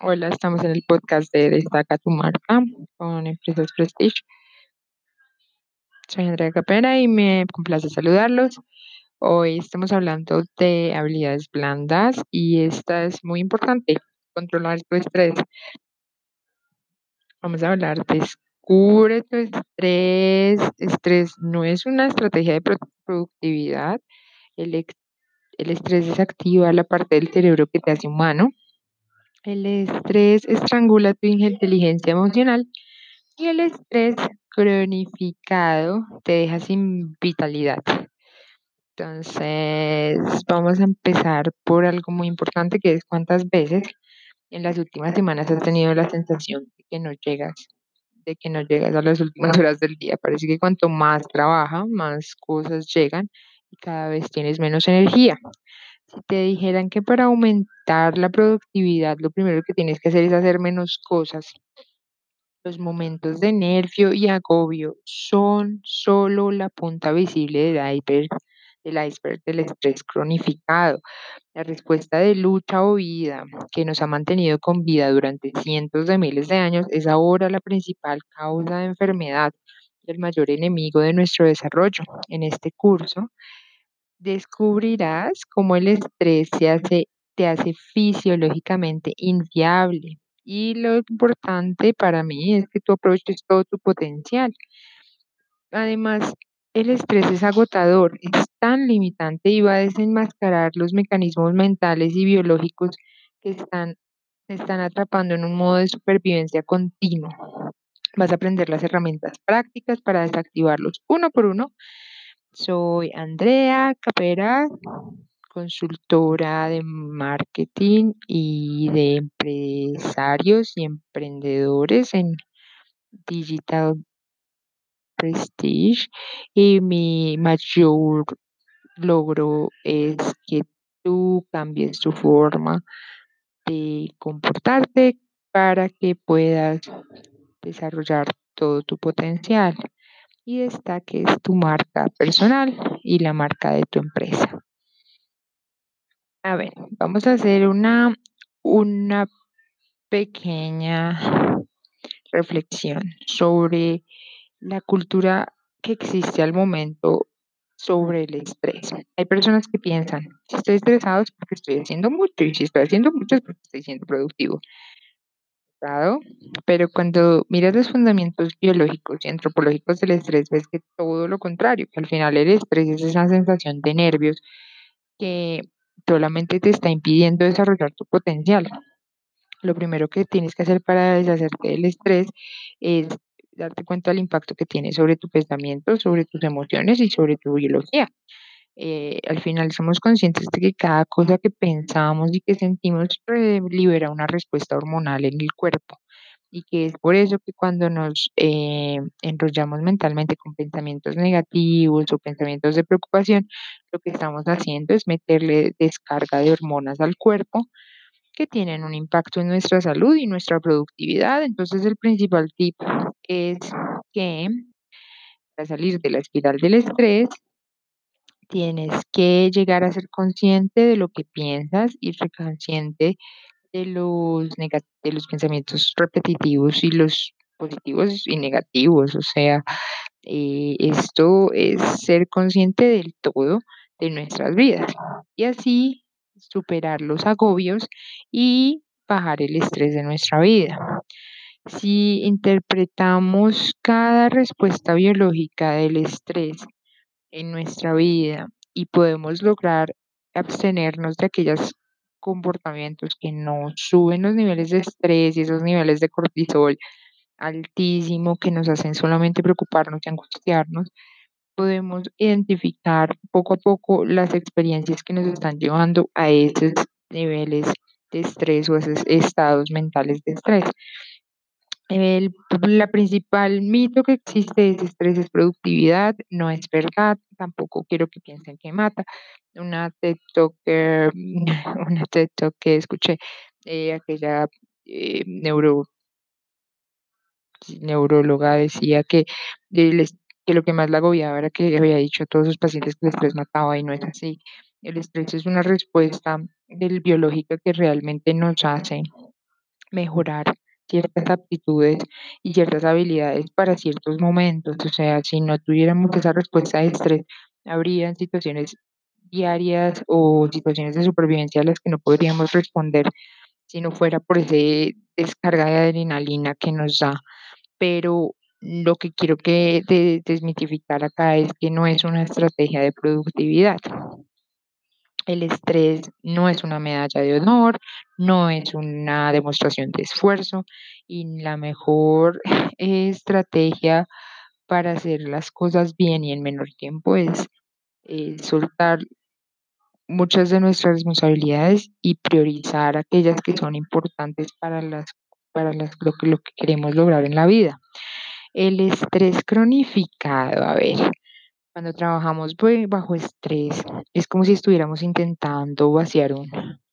Hola, estamos en el podcast de Destaca tu marca con Empresas Prestige. Soy Andrea Capera y me complace saludarlos. Hoy estamos hablando de habilidades blandas y esta es muy importante, controlar tu estrés. Vamos a hablar de descubre tu estrés. Estrés no es una estrategia de productividad. El, el estrés desactiva la parte del cerebro que te hace humano el estrés estrangula tu inteligencia emocional y el estrés cronificado te deja sin vitalidad. Entonces, vamos a empezar por algo muy importante que es cuántas veces en las últimas semanas has tenido la sensación de que no llegas, de que no llegas a las últimas horas del día. Parece que cuanto más trabaja, más cosas llegan y cada vez tienes menos energía. Si te dijeran que para aumentar la productividad lo primero que tienes que hacer es hacer menos cosas, los momentos de nervio y agobio son solo la punta visible del iceberg, del iceberg del estrés cronificado. La respuesta de lucha o vida que nos ha mantenido con vida durante cientos de miles de años es ahora la principal causa de enfermedad el mayor enemigo de nuestro desarrollo. En este curso descubrirás cómo el estrés te hace fisiológicamente inviable. Y lo importante para mí es que tú aproveches todo tu potencial. Además, el estrés es agotador, es tan limitante y va a desenmascarar los mecanismos mentales y biológicos que están, están atrapando en un modo de supervivencia continuo. Vas a aprender las herramientas prácticas para desactivarlos uno por uno soy Andrea Capera, consultora de marketing y de empresarios y emprendedores en Digital Prestige y mi mayor logro es que tú cambies tu forma de comportarte para que puedas desarrollar todo tu potencial y esta que es tu marca personal y la marca de tu empresa. A ver, vamos a hacer una, una pequeña reflexión sobre la cultura que existe al momento sobre el estrés. Hay personas que piensan, si estoy estresado es porque estoy haciendo mucho y si estoy haciendo mucho es porque estoy siendo productivo pero cuando miras los fundamentos biológicos y antropológicos del estrés, ves que todo lo contrario, que al final el estrés es esa sensación de nervios que solamente te está impidiendo desarrollar tu potencial. Lo primero que tienes que hacer para deshacerte del estrés es darte cuenta del impacto que tiene sobre tu pensamiento, sobre tus emociones y sobre tu biología. Eh, al final somos conscientes de que cada cosa que pensamos y que sentimos eh, libera una respuesta hormonal en el cuerpo y que es por eso que cuando nos eh, enrollamos mentalmente con pensamientos negativos o pensamientos de preocupación, lo que estamos haciendo es meterle descarga de hormonas al cuerpo que tienen un impacto en nuestra salud y nuestra productividad. Entonces el principal tip es que para salir de la espiral del estrés tienes que llegar a ser consciente de lo que piensas y ser consciente de los, de los pensamientos repetitivos y los positivos y negativos. O sea, eh, esto es ser consciente del todo de nuestras vidas y así superar los agobios y bajar el estrés de nuestra vida. Si interpretamos cada respuesta biológica del estrés en nuestra vida y podemos lograr abstenernos de aquellos comportamientos que nos suben los niveles de estrés y esos niveles de cortisol altísimo que nos hacen solamente preocuparnos y angustiarnos, podemos identificar poco a poco las experiencias que nos están llevando a esos niveles de estrés o esos estados mentales de estrés. El, la principal mito que existe es estrés es productividad, no es verdad, tampoco quiero que piensen que mata. Una TED Talk, una TED Talk que escuché, eh, aquella eh, neuro, neuróloga decía que, que lo que más la agobiaba era que había dicho a todos sus pacientes que el estrés mataba y no es así. El estrés es una respuesta del biológica que realmente nos hace mejorar ciertas aptitudes y ciertas habilidades para ciertos momentos. O sea, si no tuviéramos esa respuesta de estrés, habrían situaciones diarias o situaciones de supervivencia a las que no podríamos responder si no fuera por ese descarga de adrenalina que nos da. Pero lo que quiero que desmitificar acá es que no es una estrategia de productividad. El estrés no es una medalla de honor, no es una demostración de esfuerzo y la mejor estrategia para hacer las cosas bien y en menor tiempo es eh, soltar muchas de nuestras responsabilidades y priorizar aquellas que son importantes para las para las, lo, lo que queremos lograr en la vida. El estrés cronificado, a ver, cuando trabajamos bajo estrés, es como si estuviéramos intentando vaciar un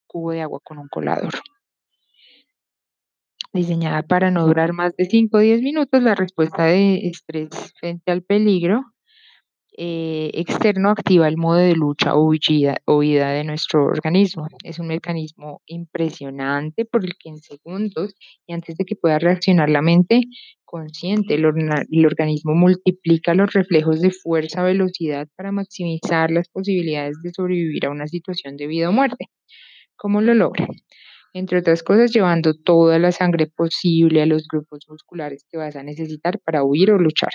cubo de agua con un colador. Diseñada para no durar más de 5 o 10 minutos, la respuesta de estrés frente al peligro eh, externo activa el modo de lucha o huida, huida de nuestro organismo. Es un mecanismo impresionante por el que en segundos y antes de que pueda reaccionar la mente consciente, el, organismo multiplica los reflejos de fuerza, velocidad para maximizar las posibilidades de sobrevivir a una situación de vida o muerte. ¿Cómo lo logra? entre otras cosas llevando toda la sangre posible a los grupos musculares que vas a necesitar para huir o luchar.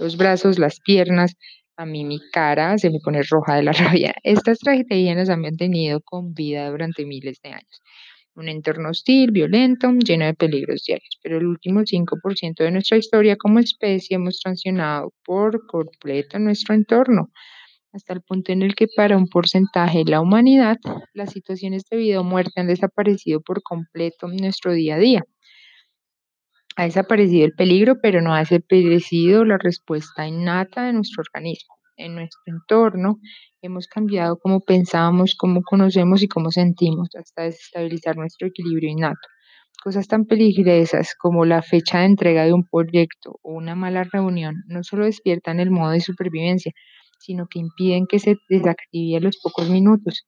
Los brazos, las piernas, a mí mi cara se me pone roja de la rabia. Estas tragedias nos han mantenido con vida durante miles de años. Un entorno hostil, violento, lleno de peligros diarios, pero el último 5% de nuestra historia como especie hemos transicionado por completo nuestro entorno, hasta el punto en el que para un porcentaje de la humanidad las situaciones de vida o muerte han desaparecido por completo nuestro día a día. Ha desaparecido el peligro, pero no ha desaparecido la respuesta innata de nuestro organismo. En nuestro entorno hemos cambiado cómo pensamos, cómo conocemos y cómo sentimos, hasta desestabilizar nuestro equilibrio innato. Cosas tan peligrosas como la fecha de entrega de un proyecto o una mala reunión no solo despiertan el modo de supervivencia, sino que impiden que se desactive a los pocos minutos.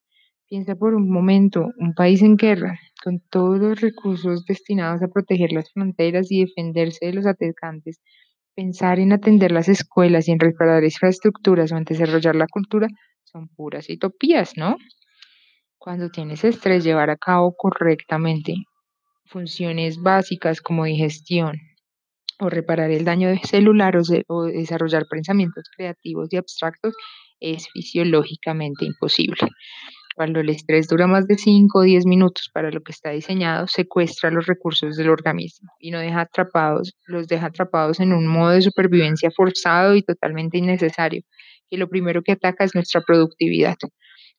Piensa por un momento, un país en guerra, con todos los recursos destinados a proteger las fronteras y defenderse de los atacantes, pensar en atender las escuelas y en reparar infraestructuras o en desarrollar la cultura son puras utopías, ¿no? Cuando tienes estrés, llevar a cabo correctamente funciones básicas como digestión o reparar el daño celular o, o desarrollar pensamientos creativos y abstractos es fisiológicamente imposible. Cuando el estrés dura más de 5 o 10 minutos para lo que está diseñado, secuestra los recursos del organismo y no deja atrapados, los deja atrapados en un modo de supervivencia forzado y totalmente innecesario, y lo primero que ataca es nuestra productividad.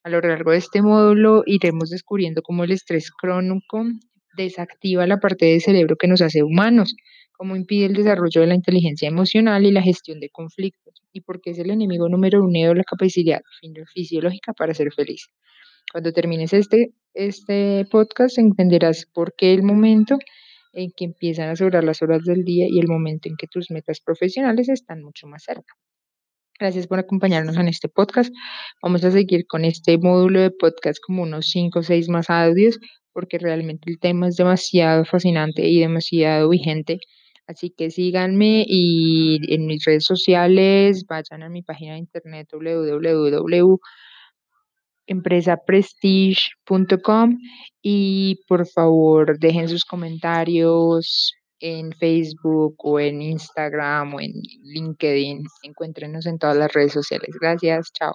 A lo largo de este módulo iremos descubriendo cómo el estrés crónico desactiva la parte del cerebro que nos hace humanos, cómo impide el desarrollo de la inteligencia emocional y la gestión de conflictos, y por qué es el enemigo número uno de la capacidad fisiológica para ser feliz. Cuando termines este, este podcast entenderás por qué el momento en que empiezan a sobrar las horas del día y el momento en que tus metas profesionales están mucho más cerca. Gracias por acompañarnos en este podcast. Vamos a seguir con este módulo de podcast como unos 5 o 6 más audios porque realmente el tema es demasiado fascinante y demasiado vigente. Así que síganme y en mis redes sociales, vayan a mi página de internet www empresaprestige.com y por favor dejen sus comentarios en Facebook o en Instagram o en LinkedIn. Encuéntrenos en todas las redes sociales. Gracias, chao.